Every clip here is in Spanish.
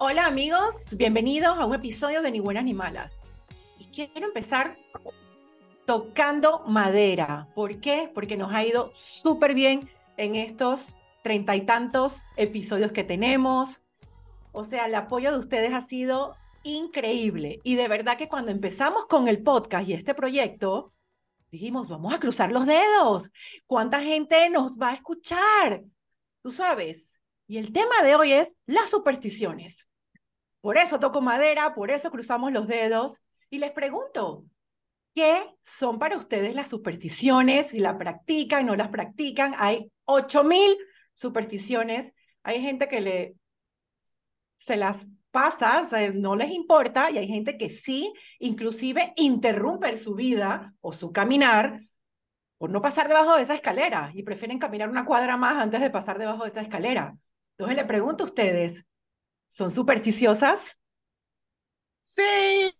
Hola amigos, bienvenidos a un episodio de Ni Buenas ni Malas. Y quiero empezar tocando madera. ¿Por qué? Porque nos ha ido súper bien en estos treinta y tantos episodios que tenemos. O sea, el apoyo de ustedes ha sido increíble. Y de verdad que cuando empezamos con el podcast y este proyecto, dijimos, vamos a cruzar los dedos. ¿Cuánta gente nos va a escuchar? Tú sabes. Y el tema de hoy es las supersticiones. Por eso toco madera, por eso cruzamos los dedos. Y les pregunto, ¿qué son para ustedes las supersticiones? Si la practican, no las practican. Hay 8000 supersticiones. Hay gente que le se las pasa, o sea, no les importa, y hay gente que sí, inclusive interrumpe su vida o su caminar por no pasar debajo de esa escalera y prefieren caminar una cuadra más antes de pasar debajo de esa escalera. Entonces le pregunto a ustedes, ¿son supersticiosas? Sí.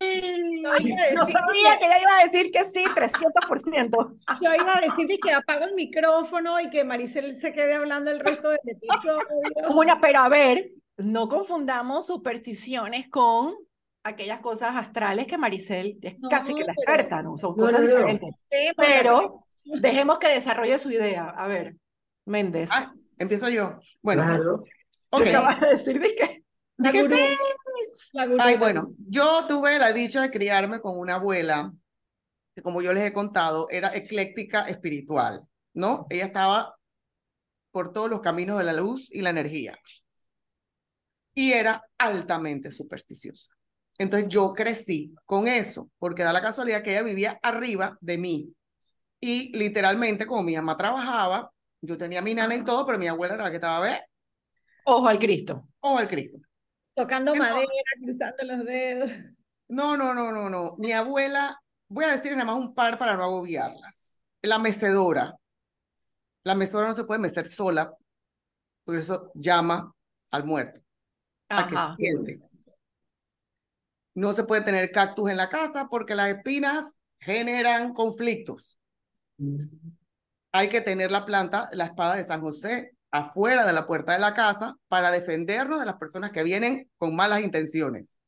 no sabía que ella iba a decir que sí, 300%. Yo iba a decir que apago el micrófono y que Maricel se quede hablando el resto del episodio. Bueno, pero a ver, no confundamos supersticiones con aquellas cosas astrales que Maricel es casi que la experta, ¿no? Son cosas diferentes. pero dejemos que desarrolle su idea. A ver, Méndez. Ah, empiezo yo. Bueno, claro. okay. vas a decir de qué? Ay, bueno, yo tuve la dicha de criarme con una abuela que, como yo les he contado, era ecléctica espiritual, ¿no? Ella estaba por todos los caminos de la luz y la energía y era altamente supersticiosa. Entonces yo crecí con eso, porque da la casualidad que ella vivía arriba de mí. Y literalmente, como mi mamá trabajaba, yo tenía mi nana y todo, pero mi abuela era la que estaba a ver. Ojo al Cristo. Ojo al Cristo. Tocando madera, cruzando los dedos. No, no, no, no, no. Mi abuela, voy a decir nada más un par para no agobiarlas. La mecedora. La mecedora no se puede mecer sola, por eso llama al muerto. No se puede tener cactus en la casa porque las espinas generan conflictos. Hay que tener la planta, la espada de San José, afuera de la puerta de la casa para defendernos de las personas que vienen con malas intenciones.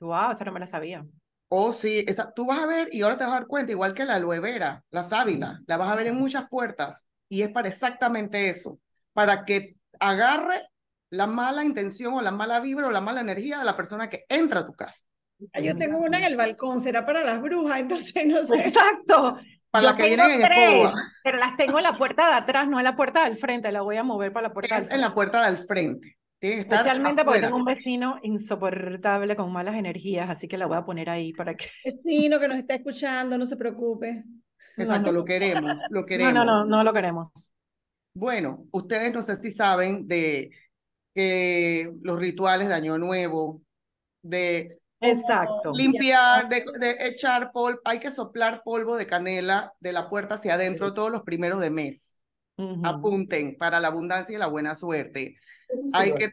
Wow, esa no me la sabía. Oh, sí, esa, tú vas a ver y ahora te vas a dar cuenta, igual que la aloe vera, la sábila, la vas a ver en muchas puertas y es para exactamente eso, para que agarre la mala intención o la mala vibra o la mala energía de la persona que entra a tu casa. Ah, yo tengo una en el balcón, será para las brujas, entonces no sé. Exacto. Para las que vienen en escoba. Pero las tengo en la puerta de atrás, no en la puerta del frente, la voy a mover para la puerta Es en la puerta del frente. Especialmente porque tengo un vecino insoportable con malas energías, así que la voy a poner ahí para que... Vecino que nos está escuchando, no se preocupe. Exacto, lo queremos, lo queremos. No, no, no, no lo queremos. Bueno, ustedes no sé si saben de que los rituales de Año Nuevo, de Exacto. limpiar, de, de, echar polvo, hay que soplar polvo de canela de la puerta hacia adentro todos los primeros de mes. Apunten para la abundancia y la buena suerte. hay, que,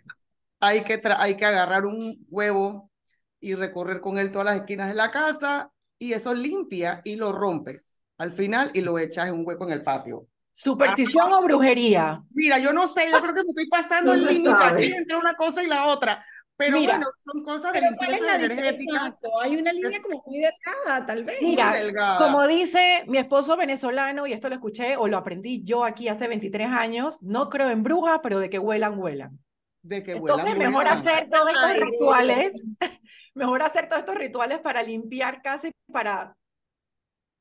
hay, que hay que agarrar un huevo y recorrer con él todas las esquinas de la casa y eso limpia y lo rompes al final y lo echas en un hueco en el patio. ¿Superstición o brujería? Mira, yo no sé, yo creo que me estoy pasando el límite entre una cosa y la otra. Pero bueno, son cosas de limpieza energética. Hay una línea como muy delgada, tal vez. Mira, como dice mi esposo venezolano, y esto lo escuché o lo aprendí yo aquí hace 23 años, no creo en brujas, pero de que huelan, huelan. De que Entonces, huelan, mejor huelan. hacer todos estos rituales, mejor hacer todos estos rituales para limpiar casi para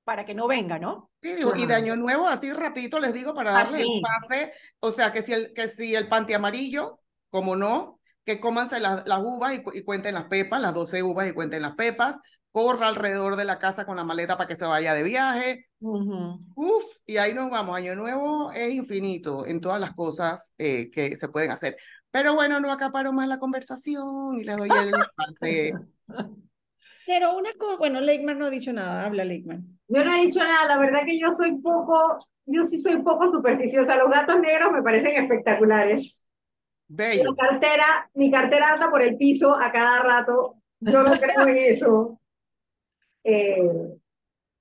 para que no venga, ¿no? Sí, digo, y de año nuevo, así rapidito les digo para darle el pase, o sea, que si el, que si el panty amarillo, como no, que cómanse las, las uvas y, y, cuenten las pepas, las 12 uvas y cuenten las pepas, corra alrededor de la casa con la maleta para que se vaya de viaje, uh -huh. uf, y ahí nos vamos, año nuevo es infinito en todas las cosas eh, que se pueden hacer. Pero bueno, no acaparo más la conversación y les doy el pase. Pero una cosa, bueno, Leikman no ha dicho nada, habla Leikman. Yo no he dicho nada, la verdad que yo soy poco, yo sí soy poco supersticiosa. Los gatos negros me parecen espectaculares. Mi cartera, mi cartera anda por el piso a cada rato. Yo no creo en eso. Eh,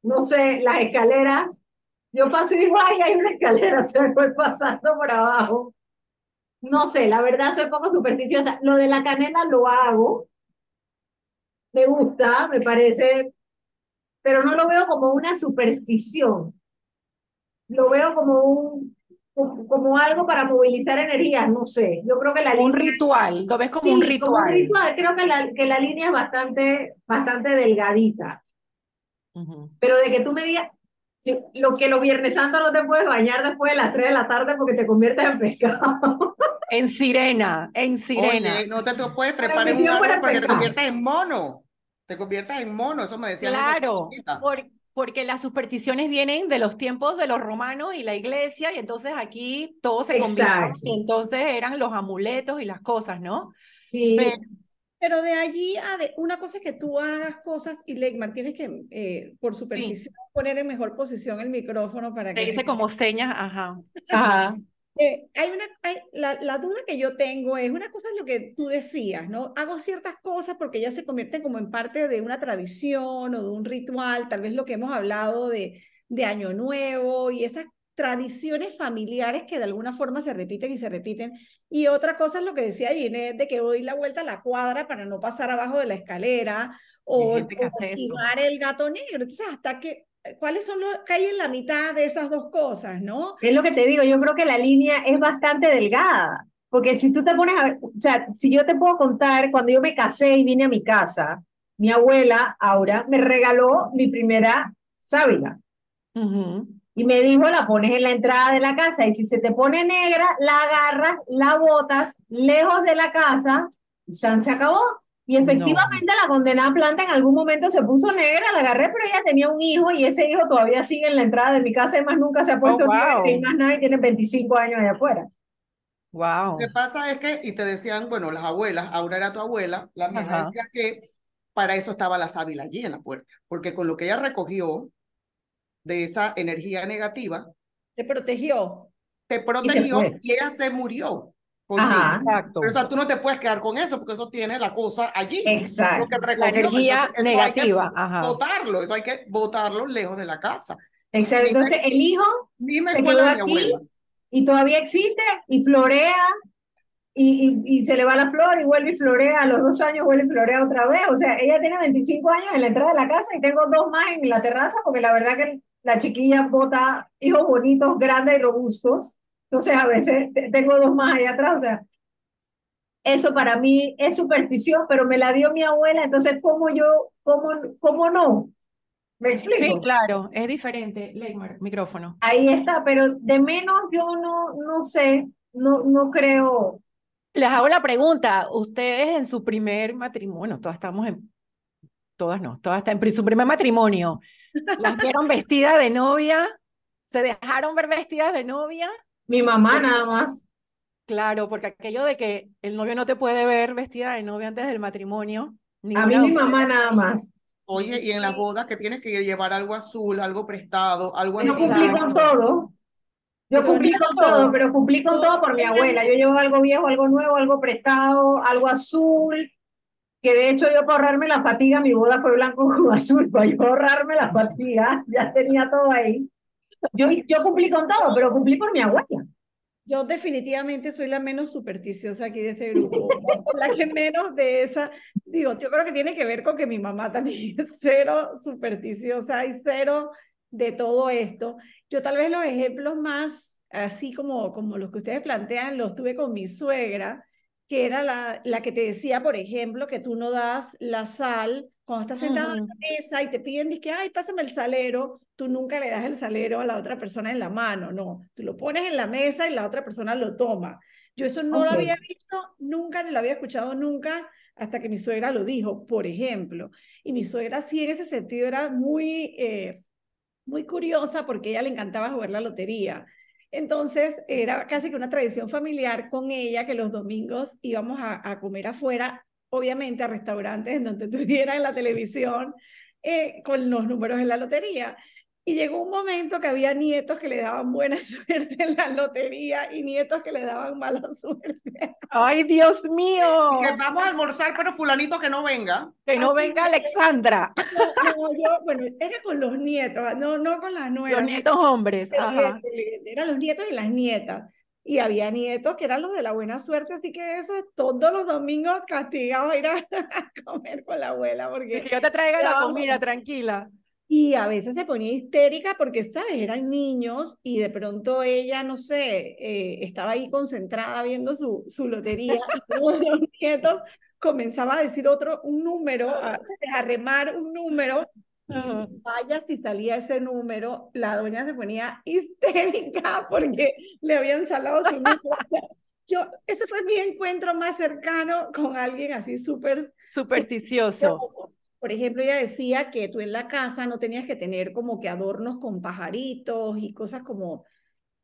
no sé, las escaleras. Yo paso y hay una escalera, se me voy pasando por abajo. no sé, la verdad soy poco supersticiosa. Lo de la canela lo hago, me gusta, me parece, pero no lo veo como una superstición. Lo veo como un como algo para movilizar energía, no sé. Yo creo que la Un línea, ritual, lo ves como un sí, como un ritual. ritual. Creo que la, que la línea es bastante, bastante delgadita. Ujú. Pero de que tú me digas, si- lo que los Viernes Santos no te puedes bañar después de las 3 de la tarde porque te conviertes en pescado. En sirena, en sirena. Oye, no te, te puedes trepar en un árbol porque te conviertes en mono. Te conviertes en mono, eso me cuando Claro, estaba chiquita. por- porque las supersticiones vienen de los tiempos de los romanos y la iglesia, y entonces aquí todo se combinó, Exacto. y entonces eran los amuletos y las cosas, ¿no? Sí, Pero- Pero de allí a de, una cosa es que tú hagas cosas y Leigmar tienes que, eh, por superstición, poner en mejor posición el micrófono para Te que dice como señas, ajá. Ajá. Eh, hay una, hay- la, la duda que yo tengo es, una cosa es lo que tú decías, ¿no? Hago ciertas cosas porque ya se convierten como en parte de una tradición o de un ritual, tal vez lo que hemos hablado de, de Año Nuevo y esas tradiciones familiares que de alguna forma se repiten y se repiten. Y otra cosa es lo que decía Ginette, de que doy la vuelta a la cuadra para no pasar abajo de la escalera o, o el gato negro. Entonces, hasta que, ¿cuáles son los que hay en la mitad de esas dos cosas, no? Es lo que te digo, yo creo que la línea es bastante delgada, porque si tú te pones a ver, o sea, si yo te puedo contar, cuando yo me casé y vine a mi casa, mi abuela, Aura, me regaló mi primera sábila Ujú. y me dijo, la pones en la entrada de la casa y si se te pone negra, la agarras, la botas lejos de la casa y san se acabó. Y efectivamente la condenada planta en algún momento se puso negra, la agarré, pero ella tenía un hijo y ese hijo todavía sigue en la entrada de mi casa y más nunca se ha puesto Oh, negra wow. y más nada y tiene 25 años allá afuera. Wow. Lo que pasa es que, y te decían, bueno, las abuelas, Aura era tu abuela, la Ajá. decía que para eso estaba la sábila allí en la puerta, porque con lo que ella recogió de esa energía negativa, Te protegió. te protegió fue. y ella se murió contigo. Exacto. Pero o sea, tú no te puedes quedar con eso porque eso tiene la cosa allí. Exacto. Lo que La recogió. energía Entonces, negativa, ajá. botarlo, eso hay que botarlo lejos de la casa. Exacto. Dime- Entonces el hijo Misma Se quedó aquí. y todavía existe y florea y, y, y se le va la flor y vuelve y florea, a los dos años vuelve y florea otra vez. O sea, ella tiene 25 años en la entrada de la casa y tengo dos más en la terraza porque la verdad que la chiquilla bota hijos bonitos, grandes y robustos. Entonces a veces te- tengo dos más allá atrás. O sea, eso para mí es superstición, pero me la dio mi abuela, entonces ¿cómo yo, cómo, cómo no? ¿Me explico? Sí, claro, es diferente. Leymar, micrófono. Ahí está, pero de menos yo no, no sé, no, no creo. Les hago la pregunta, ustedes en su primer matrimonio, todas estamos en, todas no, todas están en su primer matrimonio, las vieron vestidas de novia, se dejaron ver vestidas de novia, Mi mamá nada más. claro, porque aquello de que el novio no te puede ver vestida de novia antes del matrimonio, A mí mi mamá nada más. Oye, y en las bodas que tienes que llevar algo azul, algo prestado, algo Yo cumplí con todo. Yo Pero cumplí no con todo. todo, pero cumplí con todo por mi abuela. Yo llevo algo viejo, algo nuevo, algo prestado, algo azul, que de hecho yo para ahorrarme la fatiga, mi boda fue blanco con azul, para yo ahorrarme la fatiga, ya tenía todo ahí. Yo, yo cumplí con todo, pero cumplí por mi abuela. Yo definitivamente soy la menos supersticiosa aquí de este grupo, la que menos de esa, digo, yo creo que tiene que ver con que mi mamá también es cero supersticiosa y cero de todo esto. Yo tal vez los ejemplos más, así como, como los que ustedes plantean, los tuve con mi suegra, que era la, la que te decía, por ejemplo, que tú no das la sal cuando estás sentado en Ujú. la mesa y te piden, que ay, pásame el salero, tú nunca le das el salero a la otra persona en la mano, no, tú lo pones en la mesa y la otra persona lo toma. Yo eso no lo Ok. había visto nunca, ni lo había escuchado nunca, hasta que mi suegra lo dijo, por ejemplo. Y mi suegra sí en ese sentido era muy, eh, muy curiosa porque a ella le encantaba jugar la lotería. Entonces era casi que una tradición familiar con ella que los domingos íbamos a, a comer afuera, obviamente a restaurantes en donde tuvieran la televisión eh, con los números de la lotería. Y llegó un momento que había nietos que le daban buena suerte en la lotería y nietos que le daban mala suerte. Ay, Dios mío, Que vamos a almorzar, pero fulanito que no venga. que no venga Alexandra, No, yo, bueno, era con los nietos, no, no con las nueras. los nietos hombres, ajá. excelente. Eran los nietos y las nietas. y había nietos que eran los de la buena suerte, así que eso es todos los domingos castigado a ir a, comer con la abuela, porque Que yo te traiga la comida, tranquila. Y a veces se ponía histérica porque, ¿sabes? Eran niños y de pronto ella, no sé, eh, estaba ahí concentrada viendo su, su lotería y todos los nietos comenzaba a decir otro, un número, a, a remar un número. Ajá. Vaya si salía ese número, la doña se ponía histérica porque le habían salado su número. Yo, ese fue mi encuentro más cercano con alguien así súper Supersticioso. Por ejemplo, ella decía que tú en la casa no tenías que tener como que adornos con pajaritos y cosas como,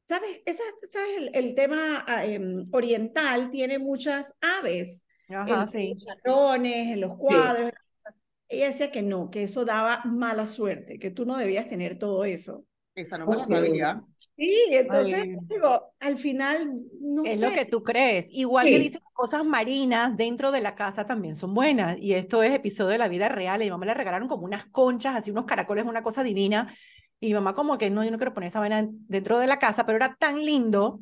¿sabes? Esa, ¿sabes? El, el tema em, oriental tiene muchas aves Ajá, en sí. los jarrones, en los cuadros. cosas. Ella decía que no, que eso daba mala suerte, que tú no debías tener todo eso. Esa no me la sabía. Sí, entonces, digo, al final, no Es sé. lo que tú crees. Igual que dicen cosas marinas dentro de la casa también son buenas. Y esto es episodio de la vida real. Y mi mamá le regalaron como unas conchas, así unos caracoles, una cosa divina. Y mi mamá como que no, yo no quiero poner esa vaina dentro de la casa, pero era tan lindo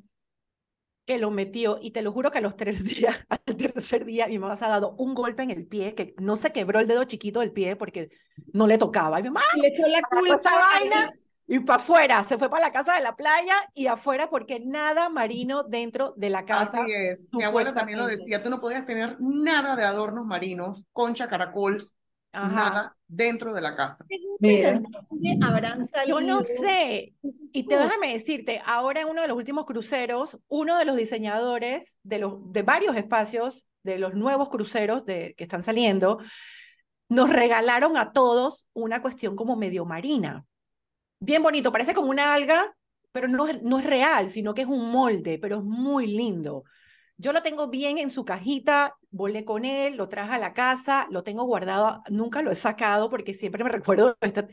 que lo metió. Y te lo juro que a los tres días, al tercer día, mi mamá se ha dado un golpe en el pie, que no se quebró el dedo chiquito del pie porque no le tocaba. Y mi mamá, Y le echó la culpa esa vaina y para afuera, se fue para la casa de la playa y afuera porque nada marino dentro de la casa. Así es. Mi abuela también lo decía, tú no podías tener nada de adornos marinos, concha, caracol, Ajá. nada dentro de la casa. Mira. ¿De dónde habrán Yo no sé. Y te déjame decirte, ahora en uno de los últimos cruceros, uno de los diseñadores de, los, de varios espacios de los nuevos cruceros de, que están saliendo, nos regalaron a todos una cuestión como medio marina. Bien bonito, parece como una alga, pero no no es real, sino que es un molde, pero es muy lindo. Yo lo tengo bien en su cajita, volé con él, lo traje a la casa, lo tengo guardado, nunca lo he sacado porque siempre me recuerdo esta,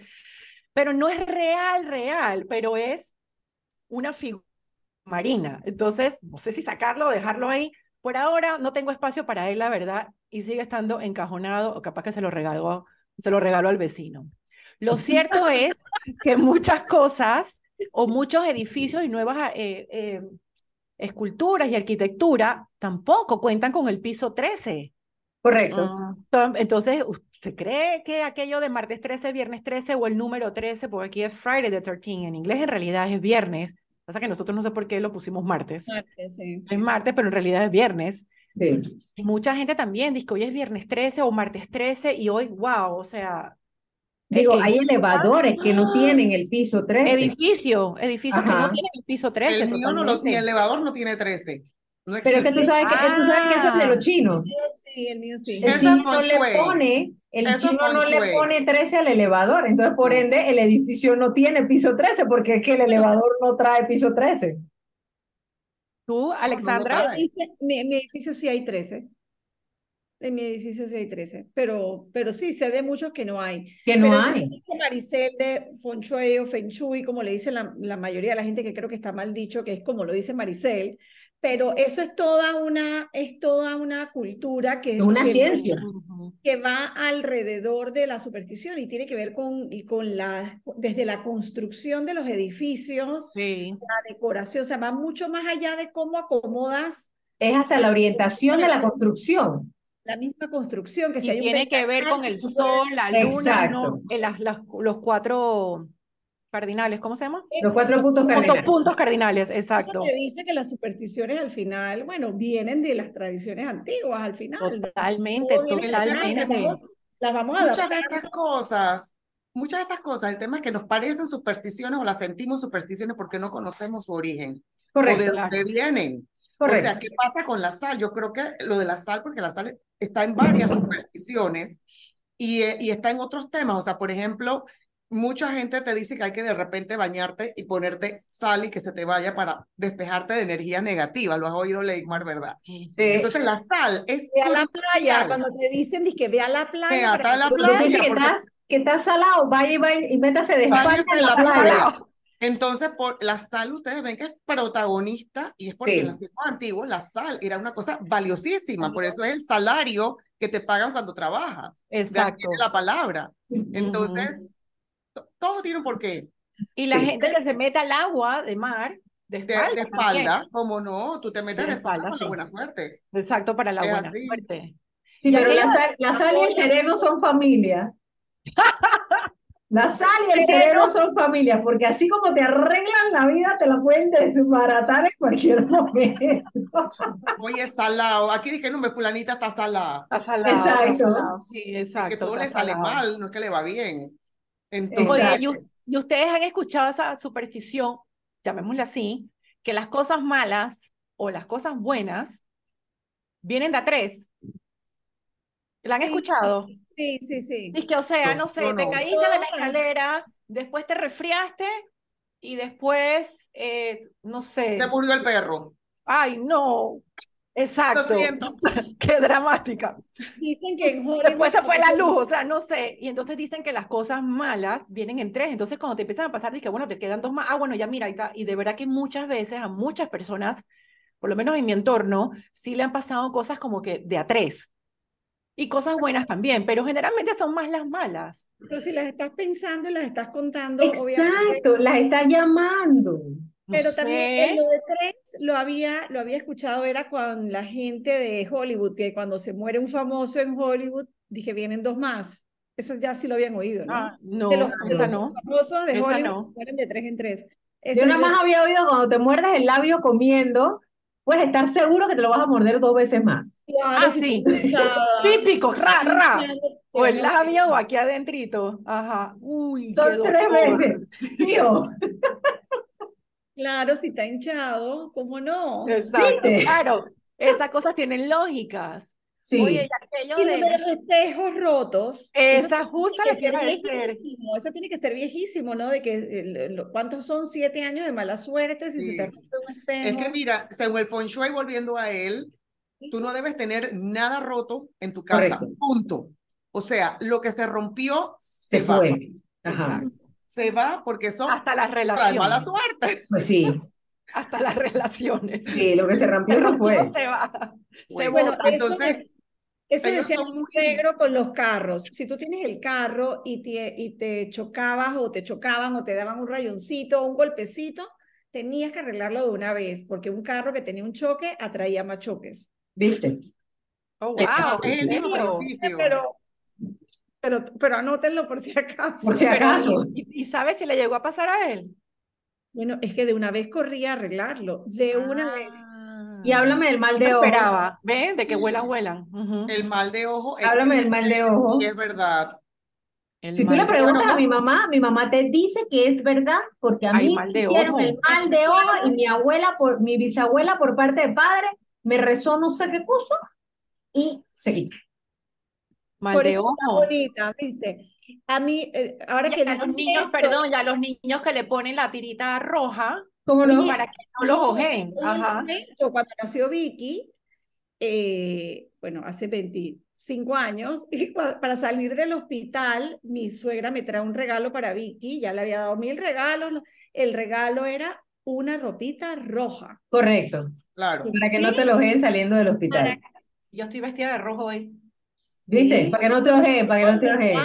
pero no es real, real, pero es una figura marina. Entonces, no sé si sacarlo o dejarlo ahí. Por ahora no tengo espacio para él, la verdad, y sigue estando encajonado o capaz que se lo regaló, se lo regaló al vecino. Lo cierto es que muchas cosas o muchos edificios y nuevas eh, eh, esculturas y arquitectura tampoco cuentan con el piso 13. Correcto. Ah, Entonces, ¿se cree que aquello de martes 13, viernes 13 o el número 13, porque aquí es Friday the 13, en inglés en realidad es viernes, pasa que nosotros no sé por qué lo pusimos martes, Sí. es martes, pero en realidad es viernes. Sí. Y mucha gente también dice que hoy es viernes 13 o martes 13 y hoy, wow, o sea, Digo, e- hay elevadores que no tienen el piso 13. edificio, edificio que no Ajá. tiene el piso 13 el mío no lo, mi totalmente. elevador no tiene 13. No Pero es que tú sabes que, tú sabes que eso es de los Ah. chinos. Sí, el mío sí. El Eso es chino no le pone, el Eso chino no le pone 13 al elevador, entonces por ende el edificio no tiene piso 13 porque es que el elevador no trae piso 13. Tú, Alexandra. Dice, mi, mi edificio sí hay 13. En mi edificio sí hay 13. Pero, pero sí, sé de muchos que no hay. Que no Pero hay. dice Maricel de Feng Shui o Feng Shui, como le dice la, la mayoría de la gente que creo que está mal dicho, que es como lo dice Maricel, pero eso es toda una, es toda una cultura que, Es una que- ciencia. Ujú. que va alrededor de la superstición y tiene que ver con, con la, desde la construcción de los edificios, sí, la decoración, o sea, va mucho más allá de cómo acomodas Es hasta la orientación de la construcción. La misma construcción, que si y un tiene que ver con el sol, la luna, ¿no? Eh, las- las- los cuatro cardinales, ¿cómo se llama? Los cuatro puntos cardinales. puntos cardinales, exacto. te dice que las supersticiones al final, bueno, vienen de las tradiciones antiguas al final. Totalmente, totalmente. las vamos- Las vamos a Muchas adaptar. de estas cosas, muchas de estas cosas, el tema es que nos parecen supersticiones o las sentimos supersticiones porque no conocemos su origen o de Correcto, dónde vienen. O correcto. sea, ¿qué pasa con la sal? Yo creo que lo de la sal, porque la sal está en varias supersticiones y, eh, y está en otros temas. O sea, por ejemplo, mucha gente te dice que hay que de repente bañarte y ponerte sal y que se te vaya para despejarte de energía negativa. Lo has oído, Leigmar, ¿verdad? Sí. Entonces, la sal es Ve a la playa, crucial. cuando te dicen que ve a la playa. Ve a la playa. Que porque- estás, que estás salado, vaya y, vaya y métase de espalda en la la playa. playa. Entonces, por la sal, ustedes ven que es protagonista y es porque Sí. en los tiempos antiguos la sal era una cosa valiosísima, por eso es el salario que te pagan cuando trabajas. De Exacto. viene la palabra. Entonces, to- todo tiene un porqué. Y la Sí. gente que se mete al agua de mar De De, espalda. de también. espalda, como no, tú te metes De de espalda espalda, sí. buena suerte. Exacto, para la Es buena así. suerte. Sí, Y pero la de sal, la la sal y el sereno son familia. La sal y el sereno son familia, porque así como te arreglan la vida, te la pueden desbaratar en cualquier momento. Oye, salado. Aquí dije, no, me fulanita está salada. Está salado, está Exacto. salado. Sí, Es que exacto. todo le sale salado. mal, no es que le va bien. Oye, Entonces, ¿y, ustedes han escuchado esa superstición, llamémosla así, que las cosas malas o las cosas buenas vienen de a tres? ¿La han Sí. escuchado? Sí, sí, sí. Es que, o sea, No, no sé, yo te no. caíste de la escalera, después te resfriaste y después, eh, no sé, se murió el perro. ay, no, exacto, Lo siento. qué dramática. Dicen que en. Después se fue la luz, o sea, no sé. Y entonces dicen que las cosas malas vienen en tres. Entonces, cuando te empiezan a pasar, dices, bueno, te quedan dos más. Ah, bueno, ya mira, ahí está. Y de verdad que muchas veces a muchas personas, por lo menos en mi entorno, sí le han pasado cosas como que de a tres. Y cosas buenas también, pero generalmente son más las malas. Pero si las estás pensando y las estás contando, obviamente. Exacto, las está llamando. No Pero también sé. en lo de tres lo había, lo había escuchado, era con la gente de Hollywood, que cuando se muere un famoso en Hollywood, dije, vienen dos más. Eso ya sí lo habían oído, ¿no? Ah, no, de los, esa los no. famosos de Esa Hollywood no. mueren de tres en tres. Yo Eso nada más había oído cuando te muerdes el labio comiendo, puedes estar seguro que te lo vas a morder dos veces más. claro, Ah, sí. Típico, ra, ra. O el labio o aquí adentrito. Ajá. Uy, qué Son tres veces. Tío, Claro, si está hinchado, ¿cómo no? Exacto, ¿Viste? claro. Esas cosas tienen lógicas. Sí. Oye, y aquello de de los espejos rotos. eso esa justa tiene le que quiero ser decir. viejísimo, Eso tiene que ser viejísimo, ¿no? De que, ¿cuántos son siete años de mala suerte si se te Sí. rompe un Es que espejo? mira, según el Feng Shui, volviendo a él, tú no debes tener nada roto en tu casa. Correcto. Punto. O sea, lo que se rompió se, Se va. fue. Ajá. Se va porque son Hasta las trae mala relaciones. suerte. Pues sí, Hasta las relaciones. sí, lo que se rompió Se se rompió, fue. se va. Se Bueno, Bueno, bota. eso, entonces, eso ellos decía muy- suegro con los carros. Si tú tienes el carro y te, y te chocabas o te chocaban o te daban un rayoncito o un golpecito, tenías que arreglarlo de una vez, porque un carro que tenía un choque atraía más choques. ¿Viste? Oh, wow, es el ¿en mismo principio. Pero, pero, pero anótenlo por si acaso. Por si Pero, acaso. ¿y, y sabes si le llegó a pasar a él? Bueno, es que de una vez corría a arreglarlo, de una vez. Y háblame del mal de No ojo. esperaba. ¿Ven? De que vuelan, vuelan. Ujú. El mal de ojo Háblame del mal de ojo. y es verdad. El Si tú le preguntas ojo. a mi mamá, mi mamá te dice que es verdad, porque a Hay mí mal me de hicieron ojo. el mal de ojo y mi abuela, por, mi bisabuela por parte de padre, me rezó no sé qué cosa y se quitó. Mal Por de eso está ojo. bonita, ¿viste? A mí, eh, ahora Y que a los niños, esto, perdón, ya los niños que le ponen la tirita roja ¿Cómo no? para que no los ojeen. Ajá. momento, cuando nació Vicky, eh, bueno, hace 25 años, y para salir del hospital, mi suegra me trae un regalo para Vicky, ya le había dado mil regalos, el regalo era una ropita roja. Correcto. Claro. Para que no te lo ojeen saliendo del hospital. Yo estoy vestida de rojo hoy. ¿Viste? Sí. Para que no te ojeen, para que no te ojeen.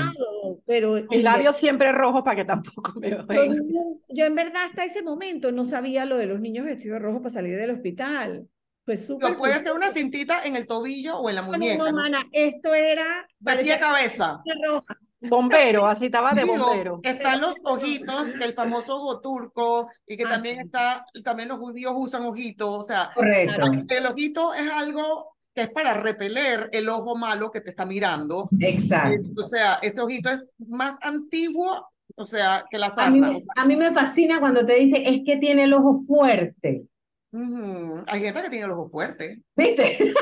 Pero Mis labios siempre rojos para que tampoco me no- yo en verdad hasta ese momento no sabía lo de los niños vestidos de rojo para salir del hospital. Fue súper Lo puede ser una cintita en el tobillo o en la muñeca. no, esto era parecía cabeza. roja. Bombero, así estaba de Digo, bombero. están los ojitos, el famoso ojo turco, y que Ah, también sí. está, también los judíos usan ojitos, o sea, Correcto. el ojito es algo que es para repeler el ojo malo que te está mirando. Exacto. O sea, ese ojito es más antiguo, o sea, que la A mí, sarna. a mí me fascina cuando te dice, es que tiene el ojo fuerte. Ujú. Hay gente que tiene el ojo fuerte. ¿Viste?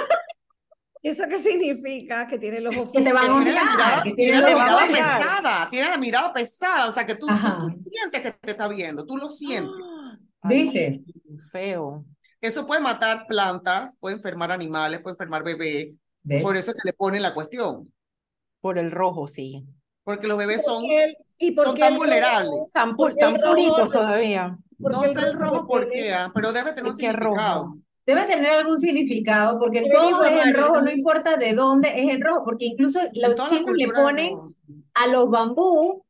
¿Eso qué significa? Que tiene los ojos Que te van a mirada, que tiene la mirada pesada, tiene la mirada pesada, o sea, que tú, tú- sientes que te está viendo, tú lo sientes. ¿Viste? feo. Eso puede matar plantas, puede enfermar animales, puede enfermar bebés. ¿Ves? Por eso es que le ponen la cuestión. Por el rojo, sí. Porque los bebés son, ¿Y son tan vulnerables. Tan, pu- tan el rojo- puritos todavía. No sé el rojo por qué, ah, pero debe tener un ¿Por qué rojo? significado. Debe tener algún significado, porque Pero todo digo, es en rojo, no importa de dónde es en rojo, porque incluso los chinos le ponen a los bambú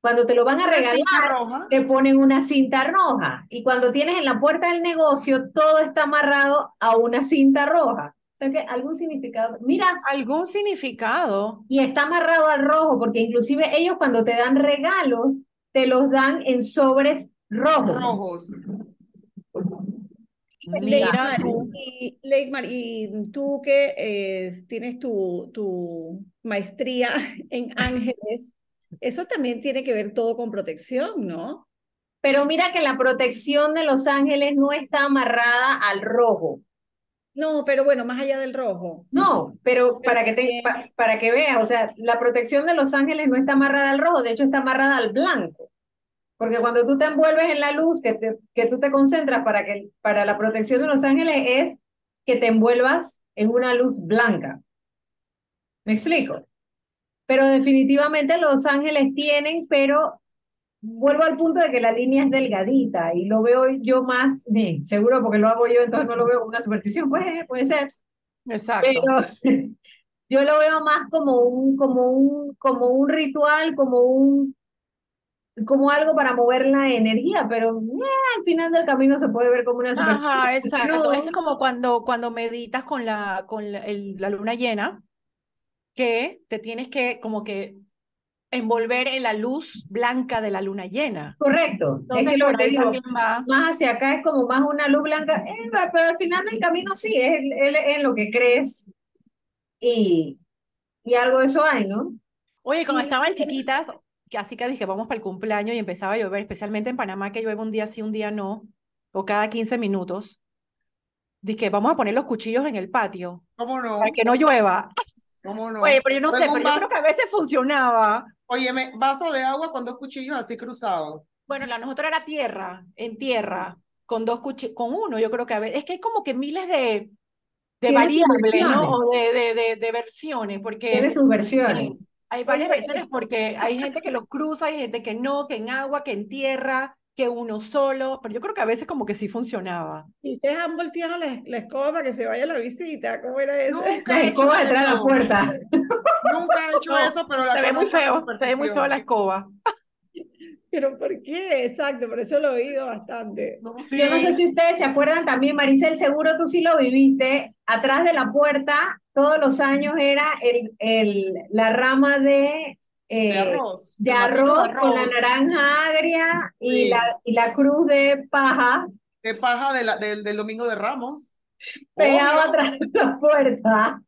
Cuando te lo van a regalar, te ponen una cinta roja. Y cuando tienes en la puerta del negocio, todo está amarrado a una cinta roja. O sea que algún significado. Mira, ¿Algún significado? y está amarrado al rojo, porque inclusive ellos cuando te dan regalos, te los dan en sobres rojos. Rojos. Mira y, Leitmar, y tú que eh, tienes tu, tu maestría en ángeles, eso también tiene que ver todo con protección, ¿no? Pero mira que la protección de los ángeles no está amarrada al rojo. No, pero bueno, más allá del rojo. No, pero para que, te, para que veas, o sea, la protección de los ángeles no está amarrada al rojo, de hecho está amarrada al blanco. Porque cuando tú te envuelves en la luz, que, te- que tú te concentras para, que, para la protección de los ángeles es que te envuelvas en una luz blanca. ¿Me explico? Pero definitivamente los ángeles tienen, pero vuelvo al punto de que la línea es delgadita y lo veo yo más, eh, seguro porque lo hago yo, entonces no lo veo como una superstición, pues puede ser. Exacto. Pero yo lo veo más como un, como un, como un ritual, como un, como algo para mover la energía, pero eh, al final del camino se puede ver como una Ajá, superstición. exacto. No, es como cuando, cuando meditas con la, con la, el- la luna llena, que te tienes que como que envolver en la luz blanca de la luna llena. correcto. Es Entonces, que lo que digo, va. más hacia acá es como más una luz blanca, eh, pero al final del camino sí, es, es, es en lo que crees y, y algo de eso hay, ¿no? Oye, cuando estaban chiquitas, que así que dije, vamos para el cumpleaños y empezaba a llover, especialmente en Panamá, que llueve un día sí, un día no, o cada 15 minutos. Dije, vamos a poner los cuchillos en el patio ¿Cómo no? para que no llueva. ¿Cómo no? Oye, pero yo no sé, pero un yo creo que vaso- a veces funcionaba. Óyeme, vaso de agua con dos cuchillos así cruzados. Bueno, la nosotros era tierra, en tierra, con dos cuchillos, con uno, yo creo que a veces, es que hay como que miles de, de variables. ¿no? O de, de, de, de versiones, porque Tiene sus versiones. hay varias Oye, versiones, porque hay gente que lo cruza, hay gente que no, que en agua, que en tierra, que uno solo, pero yo creo que a veces como que sí funcionaba. Y ustedes han volteado la, la escoba para que se vaya la visita, ¿cómo era eso? Nunca he hecho escobas detrás de la eso. puerta. Nunca he hecho No, eso, pero la Se ve muy feo, se ve muy feo la escoba. Pero ¿por qué? Exacto, por eso lo he oído bastante. No Sí. Yo no sé si ustedes se acuerdan también, Maricel, seguro tú sí lo viviste. Atrás de la puerta, todos los años era el, el, la rama de, eh, De arroz. de arroz con la naranja agria y, Sí. la, y la cruz de paja De paja de la- del, del domingo de Ramos. pegado atrás de la puerta.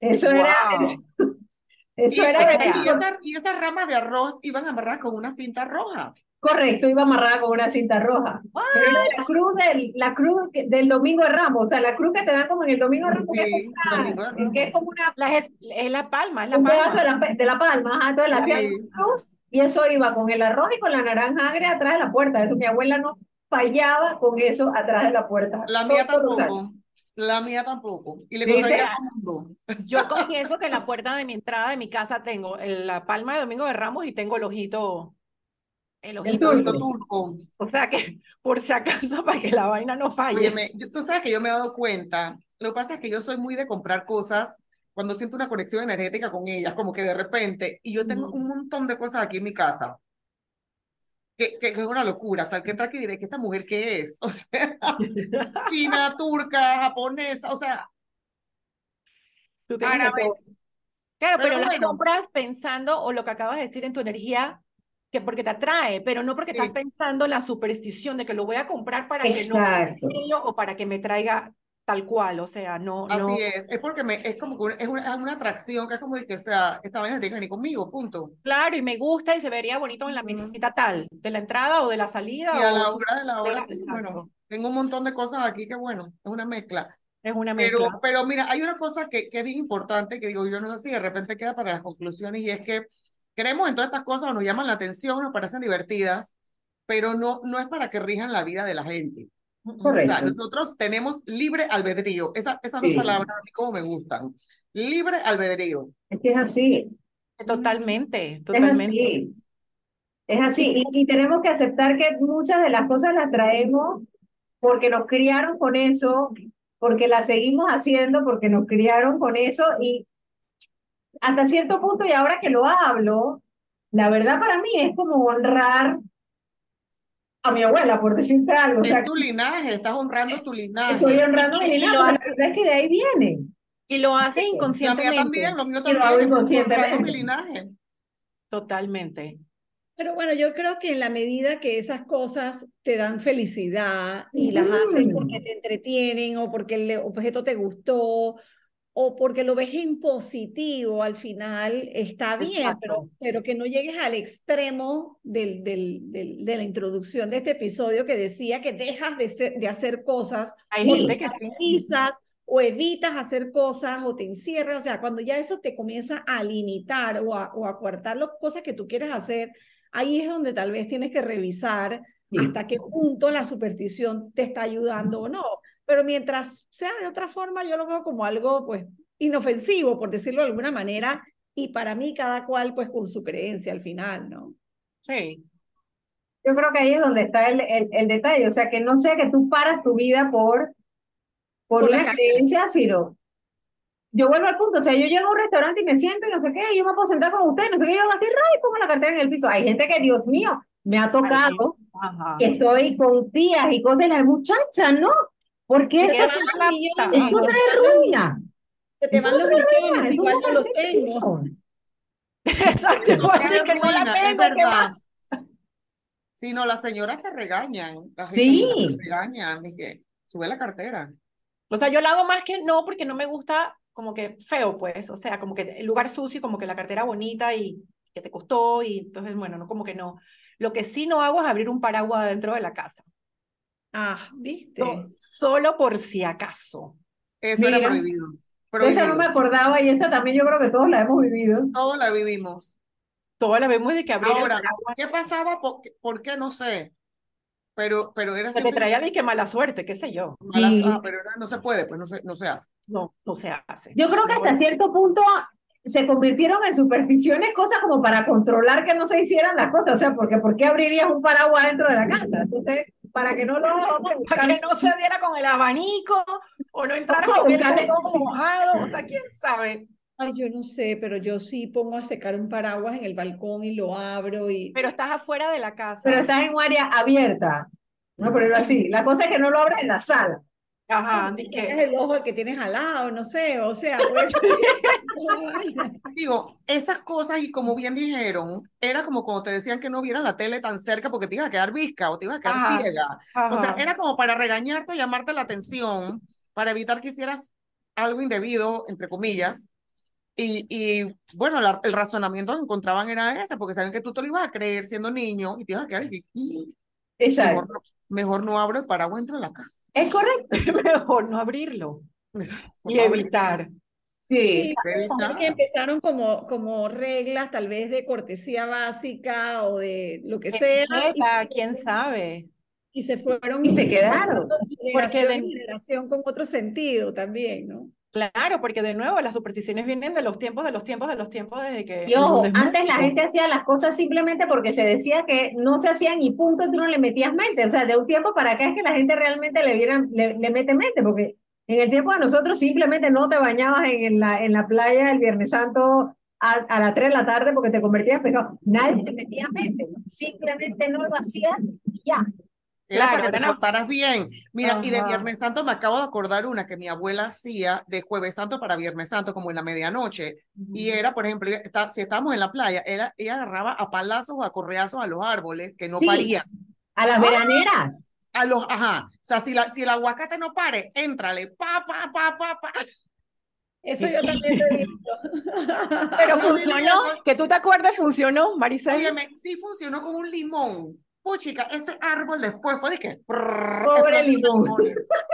Eso era, eso Y, era y esas, y esas ramas de arroz iban amarradas con una cinta roja. Correcto, iba amarrada con una cinta roja. Pero la cruz del, la cruz del domingo de Ramos, o sea, la cruz que te dan como en el domingo de Ramos, que es Sí, como una, domingo que es como una La, es, es la palma, es la pedazo de palma. la, de la palma, ajá, entonces hacían Sí. cruz y eso iba con el arroz y con la naranja agria atrás de la puerta. Eso mi abuela no fallaba con eso atrás de la puerta. La mía tampoco. La mía tampoco. Y le. Yo confieso que en la puerta de mi entrada de mi casa tengo el- la palma de Domingo de Ramos y tengo el ojito, el ojito. turco. Ojito turco. O sea que, por si acaso, para que la vaina no falle. Óyeme, yo- tú sabes que yo me he dado cuenta. Lo que pasa es que yo soy muy de comprar cosas cuando siento una conexión energética con ellas, como que de repente, y yo tengo un montón de cosas aquí en mi casa. Que, que, que es una locura, o sea, el que entra aquí diré que esta mujer qué es, o sea, china, turca, japonesa, o sea, Tú tienes. Claro, pero, Pero las compras pensando, o lo que acabas de decir en tu energía, que porque te atrae, pero no porque estás Sí. pensando en la superstición de que lo voy a comprar para que no Exacto. o para que me traiga tal cual. O sea, no, Así no. es, es porque me, es como que es una, es una atracción que es como de que, o sea, esta vaina tiene que venir conmigo, punto. Claro, y me gusta y se vería bonito en la mesita tal, de la entrada o de la salida. Y a o la hora de la de hora, la- sí, exacto. bueno, tengo un montón de cosas aquí que, bueno, es una mezcla. Es una Pero, mezcla. pero mira, hay una cosa que, que es bien importante, que digo, yo no sé si de repente queda para las conclusiones, y es que creemos en todas estas cosas, o nos llaman la atención, nos parecen divertidas, pero no, no es para que rijan la vida de la gente. O sea, Correcto. nosotros tenemos libre albedrío. Esa, esas dos Sí. palabras a mí como me gustan. Libre albedrío. Es que es así. Totalmente, Es totalmente. así. Es así. Y, y tenemos que aceptar que muchas de las cosas las traemos porque nos criaron con eso, porque las seguimos haciendo, porque nos criaron con eso y hasta cierto punto, y ahora que lo hablo, la verdad para mí es como honrar a mi abuela, por decirte algo. O sea, Es tu linaje, estás honrando tu linaje. estoy honrando a mi Y linaje, lo hace- la verdad es que de ahí viene. Y lo haces inconscientemente. también, lo mío Y lo hago también, inconscientemente. mi linaje. Totalmente. Pero bueno, yo creo que en la medida que esas cosas te dan felicidad y las haces Ujú. porque te entretienen o porque el objeto te gustó o porque lo ves en positivo al final, está bien, pero, que no llegues al extremo del, del, del- de la introducción de este episodio que decía que dejas de, ser- de hacer cosas Hay o gente sí. evitas hacer cosas o te encierras, o sea, cuando ya eso te comienza a limitar o a, o a coartar las cosas que tú quieres hacer, ahí es donde tal vez tienes que revisar Sí. hasta qué punto la superstición te está ayudando o no. Pero mientras sea de otra forma, yo lo veo como algo pues inofensivo, por decirlo de alguna manera, y para mí cada cual pues con su creencia al final, ¿no? Sí. Yo creo que ahí es donde está el, el, el detalle, o sea, que no sea que tú paras tu vida por, por, Por la una calle. creencia, sino yo vuelvo al punto, o sea, yo llego a un restaurante y me siento y no sé qué, y yo me puedo sentar con usted, no sé qué, y yo hago así, ¡ray! y pongo la cartera en el piso. Hay gente que, Dios mío, me ha tocado Ajá. que estoy con tías y cosas, y las muchachas, ¿no? Porque eso, es la- eso Ajá. trae ruina. Se te van los millones, es igual no los tengo. Exacto. Igual que no la es tengo, ¿qué más? Si no, las señoras te regañan, las Sí. te regañan, de que sube la cartera. O sea, yo lo hago más que no, porque no me gusta como que feo, pues. O sea, como que el lugar sucio y como que la cartera bonita y que te costó y entonces, bueno, no, como que no. Lo que sí no hago es abrir un paraguas dentro de la casa. Ah, ¿viste? No, solo por si acaso. Eso era Mira. prohibido. De esa no me Prohibido. acordaba y esa también yo creo que todos la hemos vivido. Todos la vivimos. Todas las vemos de que abrir el Ahora, paraguas ¿qué pasaba? ¿Por qué, por qué? No sé. Pero, pero era te siempre traía de que mala suerte, qué sé yo. malas- Sí. ah, pero era- no se puede, pues no se, no se hace. No, no se hace. Yo creo que hasta cierto punto se convirtieron en supersticiones, cosas como para controlar que no se hicieran las cosas. O sea, porque ¿por qué abrirías un paraguas dentro de la casa? Entonces, para que no lo Para que no se diera con el abanico o no entrara con el todo mojado. O sea, quién sabe. Ay, yo no sé, pero yo sí pongo a secar un paraguas en el balcón y lo abro y... Pero estás afuera de la casa. Pero estás en un área abierta. No ponerlo así. La cosa es que no lo abras en la sala. Ajá, que di tengas que. el ojo al que tienes al lado, no sé, o sea, pues... Digo, esas cosas, y como bien dijeron, era como cuando te decían que no vieras la tele tan cerca porque te ibas a quedar visca o te ibas a quedar Ajá, ciega. O sea, Ajá. era como para regañarte o llamarte la atención, para evitar que hicieras algo indebido, entre comillas. Y, y bueno, la- el razonamiento que encontraban era ese, porque saben que tú te lo ibas a creer siendo niño y te ibas a quedar y "Mm, Exacto. mejor, mejor no abro el paraguas dentro de la casa. Es correcto. Mejor no abrirlo y evitar. Sí. Sí, evitar. que empezaron como, como reglas tal vez de cortesía básica o de lo que sea, y, quién sabe. y se fueron Y se quedaron. Porque de- en generación con otro sentido también, ¿no? Claro, porque de nuevo las supersticiones vienen de los tiempos, de los tiempos, de los tiempos desde que Y ojo, antes la gente hacía las cosas simplemente porque se decía que no se hacían y punto, tú no le metías mente. O sea, de un tiempo para acá es que la gente realmente le, vieran, le, le mete mente, porque en el tiempo de nosotros simplemente no te bañabas en, la, en la playa el Viernes Santo a, a las 3 de la tarde porque te convertías en pescado. Nadie le metía mente, simplemente no lo hacías y ya. Era Claro, te portaras bien. Mira, y de Ajá. Viernes Santo me acabo de acordar una que mi abuela hacía de Jueves Santo para Viernes Santo, como en la medianoche. Y era, por ejemplo, está- si estábamos en la playa, ella, ella agarraba a palazos o a correazos a los árboles que no Sí. parían. A las veraneras. A los, ajá. O sea, si, la, si el aguacate no pare, éntrale. Pa, pa, pa, pa, pa. Eso yo también lo he visto. Pero funcionó, que tú te acuerdes, funcionó. Óyeme, sí funcionó con un limón. Puchica, ese árbol después fue de que. Pobre limón.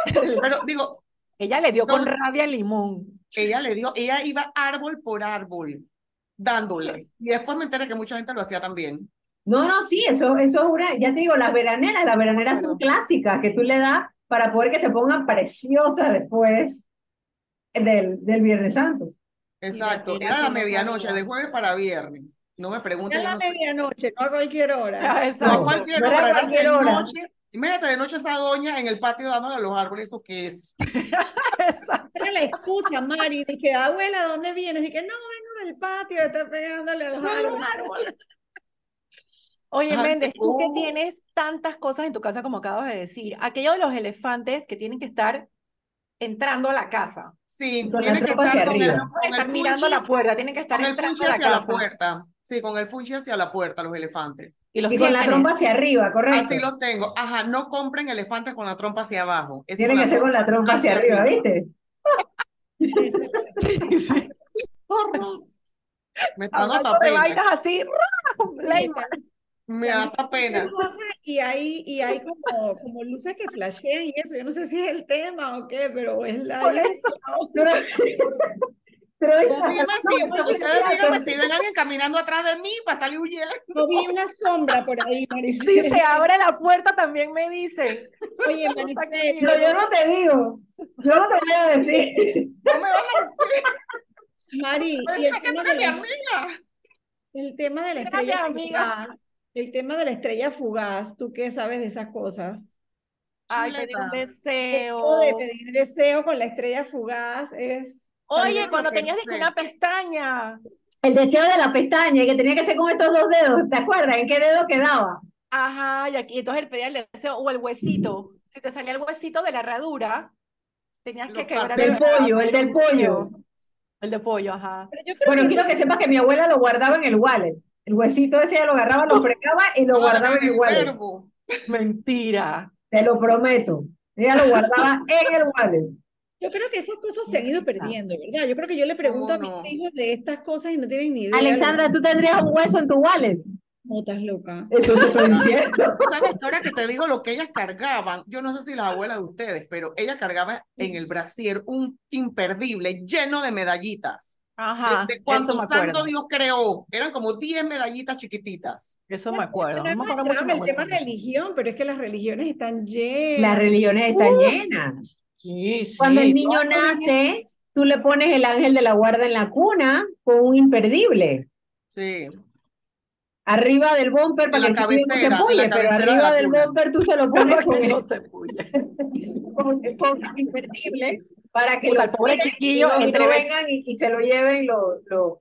Pero digo, Ella le dio con rabia al limón. ella le dio, ella iba árbol por árbol, dándole. Y después me enteré que mucha gente lo hacía también. No, no, sí, eso, eso es una, ya te digo, las veraneras, las veraneras son clásicas que tú le das para poder que se pongan preciosas después del, del Viernes Santo. Exacto, era la no medianoche, de jueves para viernes. No me pregunten. Ya yo a no la sé. medianoche, no a cualquier hora. Ah, No, a Exacto. cualquier no era hora, era cualquier de hora. noche. Imagínate de noche esa doña en el patio dándole a los árboles, ¿eso qué es? Exacto. Era la excusa, Mari, dije, abuela, ¿dónde vienes? Dije, no, vengo del patio, de estar pegándole a los No, árboles. árboles. Oye, Ay, Méndez, tú que tienes tantas cosas en tu casa como acabas de decir, aquello de los elefantes que tienen que estar entrando a la casa, Sí, tiene que estar con el, pueden el estar mirando funchi- la puerta, tienen que estar con el entrando a la hacia la puerta. Sí, con el funchi hacia la puerta, los elefantes. Y los Y con la trompa hacia arriba, correcto. Así los tengo. Ajá, no compren elefantes con la trompa hacia abajo. Es Tiene que ser con la trompa hacia arriba, ¿viste? Sí, sí. Me está Hablando de vainas así, Leyman. Me da hasta pena. y hay, y hay como, como luces que flashean y eso. Yo no sé si es el tema o qué, pero es la. Por eso. Pero, esa- dime si, ustedes díganme si ven a alguien caminando atrás de mí para salir huyendo. no vi una sombra por ahí, Maricel. Si se abre la puerta, también me dicen. Oye, Maricel, no, yo no te digo. Yo no te voy a decir. No me vas a Mari, y decir el tema, de la, amiga. el tema de la Gracias, estrella amiga. El tema de la estrella fugaz, ¿tú qué sabes de esas cosas? Ay, pedir deseo. de pedir deseo con la estrella fugaz es... Oye, cuando que tenías una pestaña. El deseo de la pestaña, que tenía que ser con estos dos dedos, ¿te acuerdas? ¿En qué dedo quedaba? Ajá, y aquí entonces el pedía el deseo o el huesito. Si te salía el huesito de la herradura, tenías que quebrar Del el pollo, el del pollo. El de pollo, ajá. Pero yo creo bueno, quiero que sepas que mi abuela lo guardaba en el wallet. El huesito ese ella lo agarraba, lo fregaba y lo guardaba en el wallet. verbo. Mentira. Te lo prometo. Ella lo guardaba en el wallet. Yo creo que esas cosas se han ido perdiendo, ¿verdad? Yo creo que yo le pregunto a mis no? hijos de estas cosas y no tienen ni idea. Alexandra, ¿tú tendrías un hueso en tu wallet? No, estás loca. Eso estoy diciendo. ¿Sabes que ahora que te digo lo que ellas cargaban? Yo no sé si las abuelas de ustedes, pero ella cargaba en el brasier un imperdible lleno de medallitas. Ajá, de eso cuando me Santo acuerdo. Dios creó. Eran como 10 medallitas chiquititas. Eso me acuerdo. Pero No me no acuerdo mucho de el tema abuela. religión, pero es que las religiones están llenas. Las religiones están llenas. Sí, Cuando el sí, niño nace, tú le pones el ángel de la guarda en la cuna con un imperdible. Sí. Arriba del bumper para que la el chiquillo no se cabecera, puye, pero cabecera de arriba la del cuna. bumper tú se lo pones con el, no se puye. con, con el imperdible para que Puta, lo el pobre cuiden chiquillo y no, vengan y, y se lo lleven los, los,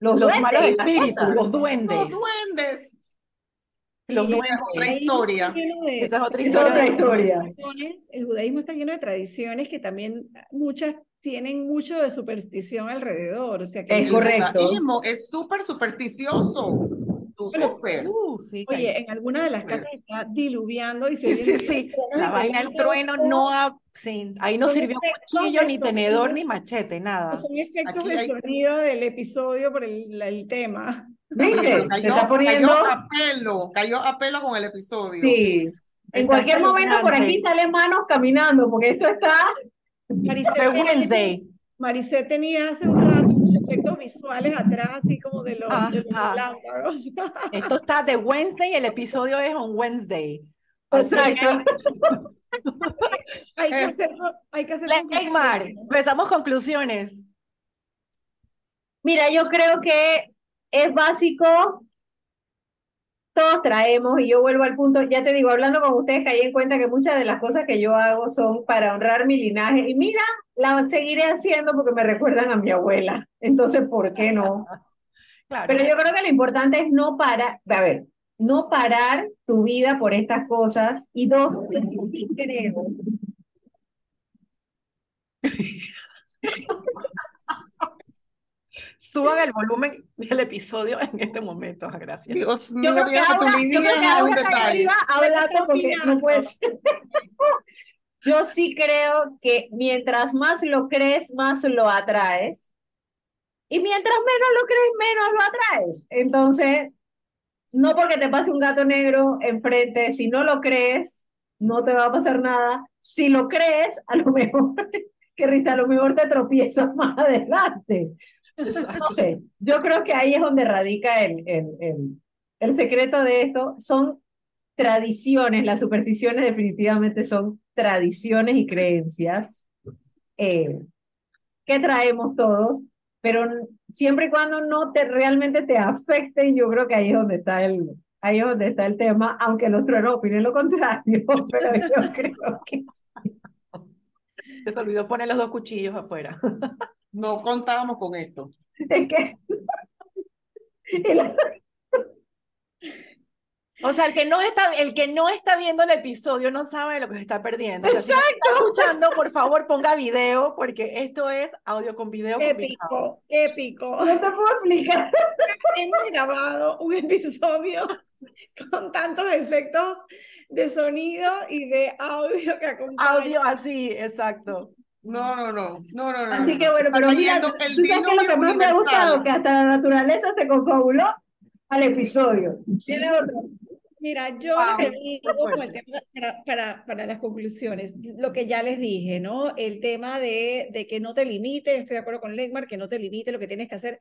los, Los duendes malos espíritus, los duendes. Los duendes. Los Y esa duendes. es otra historia. Esa es otra Esa es otra historia. historia. El judaísmo está lleno de tradiciones que también muchas tienen mucho de superstición alrededor. O sea que Es El correcto. judaísmo es súper supersticioso. Súper. Uh, sí, Oye, en alguna de las casas está diluviando y se Sí, La vaina del trueno no ha, sí, ahí no sirvió cuchillo, ni sonido. tenedor, ni machete, nada. Son efectos Aquí de hay- sonido del episodio por el, tema. ¿Viste? Cayó, está poniendo. cayó a pelo, cayó a pelo con el episodio. Sí. En cualquier momento por aquí salen manos caminando, porque esto está. Maricel Fue tenía- Wednesday. Maricel tenía hace un rato visuales atrás, así como de los, de los relámpagos. Esto está de Wednesday y el episodio es on Wednesday. Exacto. Hay que Eh, hacerlo, hay que hacer Leymar, empezamos conclusiones. Mira, yo creo que es básico. Todos traemos, y yo vuelvo al punto, ya te digo, hablando con ustedes, caí en cuenta que muchas de las cosas que yo hago son para honrar mi linaje. Y mira, la seguiré haciendo porque me recuerdan a mi abuela. Entonces, ¿por qué no? Claro. Pero yo creo que lo importante es no parar, a ver, no parar tu vida por estas cosas. Y dos, sí creo. Suban el volumen del episodio en este momento. Gracias. Dios Yo mío, creo que que tu ahora, yo creo que un ahora está detalle. arriba porque no puede ser. Yo sí creo que mientras más lo crees, más lo atraes. Y mientras menos lo crees, menos lo atraes. Entonces, no porque te pase un gato negro enfrente, si no lo crees, no te va a pasar nada. Si lo crees, a lo mejor, que risa, a lo mejor te tropiezas más adelante. No sé, yo creo que ahí es donde radica el, el, el, el secreto de esto. Son tradiciones, las supersticiones definitivamente son tradiciones y creencias eh, que traemos todos, pero siempre y cuando no te realmente te afecten, yo creo que ahí es donde está el, ahí es donde está el tema, aunque los truenos opinen lo contrario, pero yo creo que Se te olvidó poner los dos cuchillos afuera. No contábamos con esto. es que O sea, el que no está, el que no está viendo el episodio no sabe lo que se está perdiendo. O sea, si no está escuchando, por favor, ponga video, porque esto es audio con video. Épico, épico. No te puedo explicar. Hemos grabado un episodio con tantos efectos de sonido y de audio que acompañan. Audio así, exacto. No, no, no, no, no. Así no. que bueno, pero mira, tú sabes que lo que más me ha gustado, que hasta la naturaleza se confabuló al episodio. Tiene otro. Mira, yo Wow, les digo para, para, para las conclusiones, lo que ya les dije, ¿no? El tema de, de que no te limite, estoy de acuerdo con Legmar, que no te limite lo que tienes que hacer.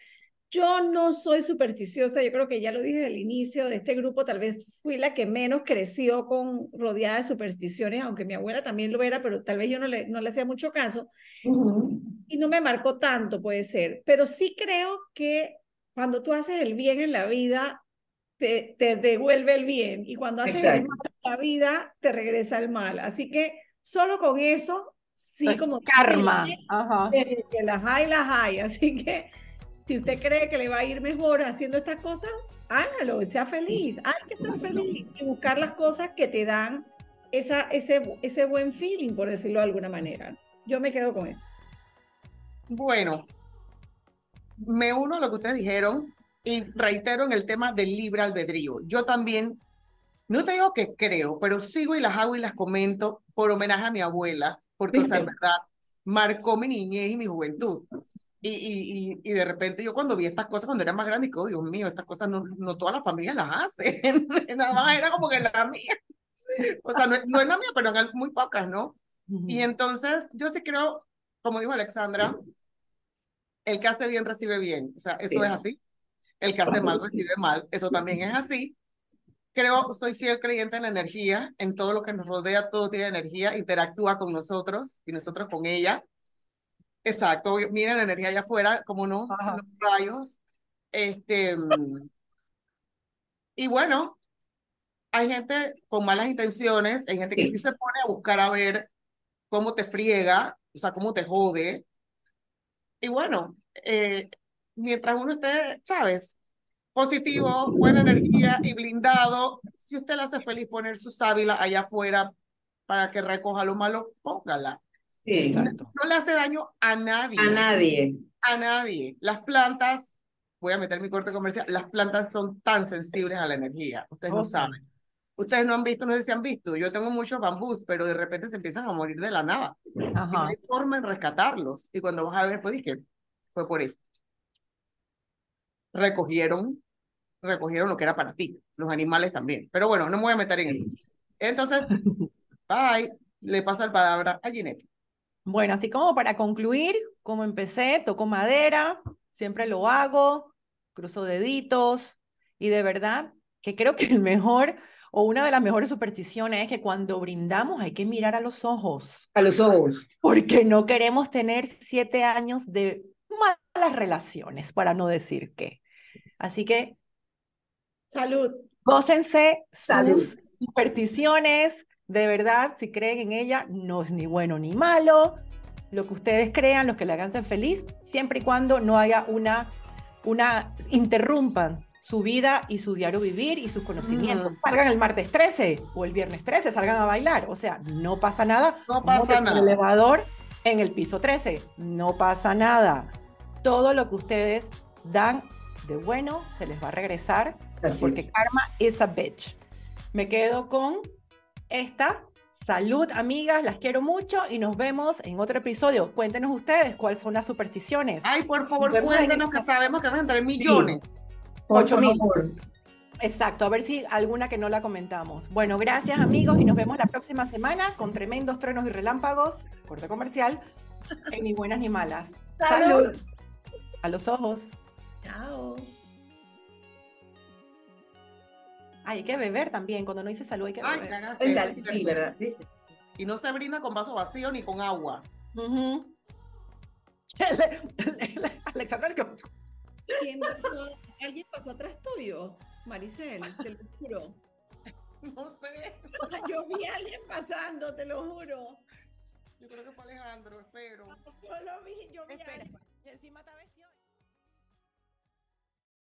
Yo no soy supersticiosa, yo creo que ya lo dije al inicio de este grupo, tal vez fui la que menos creció con rodeada de supersticiones, aunque mi abuela también lo era, pero tal vez yo no le, no le hacía mucho caso Ujú. y no me marcó tanto, puede ser, pero sí creo que cuando tú haces el bien en la vida, te, te devuelve el bien, y cuando haces el mal la vida, te regresa el mal. Así que solo con eso, sí, Es como karma. Ajá. que, que las hay, las hay. Así que si usted cree que le va a ir mejor haciendo estas cosas, hágalo, sea feliz. Hay que ser feliz y buscar las cosas que te dan esa, ese, ese buen feeling, por decirlo de alguna manera. Yo me quedo con eso. Bueno, me uno a lo que ustedes dijeron y reitero en el tema del libre albedrío. Yo también, no te digo que creo, pero sigo y las hago y las comento por homenaje a mi abuela, porque, o sea, en verdad, marcó mi niñez y mi juventud. Y, y, y, de repente yo cuando vi estas cosas cuando era más grande, digo, "Oh, Dios mío, estas cosas no, no todas las familias las hacen, nada más era como que la mía. O sea, no, es- no es la mía, pero en muy pocas, ¿no? Y entonces yo sí creo, como dijo Alexandra, el que hace bien recibe bien. O sea, eso Sí. es así. El que hace mal recibe mal. Eso también es así. Creo, soy fiel creyente en la energía, en todo lo que nos rodea, todo tiene energía, interactúa con nosotros y nosotros con ella. Exacto, miren la energía allá afuera, como no, Ajá. los rayos. Este, y bueno, hay gente con malas intenciones, hay gente que sí se pone a buscar a ver cómo te friega, o sea, cómo te jode. Y bueno, eh, mientras uno esté, ¿sabes? Positivo, buena energía y blindado, si usted le hace feliz poner su sábila allá afuera para que recoja lo malo, póngala. Sí. Exacto. No le hace daño a nadie. A nadie. A nadie. Las plantas, voy a meter mi corte comercial, las plantas son tan sensibles a la energía. Ustedes Oh, no saben. Ustedes no han visto, no sé si han visto. Yo tengo muchos bambús, pero de repente se empiezan a morir de la nada. Y no Ajá. hay forma en rescatarlos. Y cuando vas a ver, pues dije, fue por esto. Recogieron, recogieron lo que era para ti, los animales también. Pero bueno, no me voy a meter en eso. Entonces, bye. Le paso la palabra a Ginette. Bueno, así como para concluir, como empecé, toco madera, siempre lo hago, cruzo deditos y de verdad que creo que el mejor o una de las mejores supersticiones es que cuando brindamos hay que mirar a los ojos, A los ojos. porque no queremos tener siete años de malas relaciones, para no decir qué. Así que Salud. gócense Salud. sus supersticiones, de verdad, si creen en ella, no es ni bueno ni malo. Lo que ustedes crean, lo que le hagan ser feliz, siempre y cuando no haya una, una, interrumpan su vida y su diario vivir y sus conocimientos. Ujú. Salgan el martes 13 o el viernes 13, salgan a bailar. O sea, no pasa nada. No pasa Monten el nada. elevador en el piso 13, no pasa nada. Todo lo que ustedes dan de bueno se les va a regresar Así porque es. karma is a bitch. Me quedo con esta. Salud, amigas, las quiero mucho y nos vemos en otro episodio. Cuéntenos ustedes cuáles son las supersticiones. Ay, por favor, Nos vemos en cuéntanos que sabemos que van a entrar millones. Por Ocho mil. Exacto, a ver si alguna que no la comentamos. Bueno, gracias amigos y nos vemos la próxima semana con tremendos truenos y relámpagos, corte comercial, en Ni Buenas Ni Malas. Salud. A los ojos. Chao. Ay, hay que beber también. Cuando no dice salud hay que Ay, beber. sí ¿verdad? Y no se brinda con vaso vacío ni con agua. Alexander, que- ¿Quién pasó? ¿Alguien pasó atrás tuyo? Maricel, te lo juro. No sé. Yo vi a alguien pasando, te lo juro. Yo creo que fue Alejandro, espero. Yo lo vi, yo vi a alguien. Y encima vestido-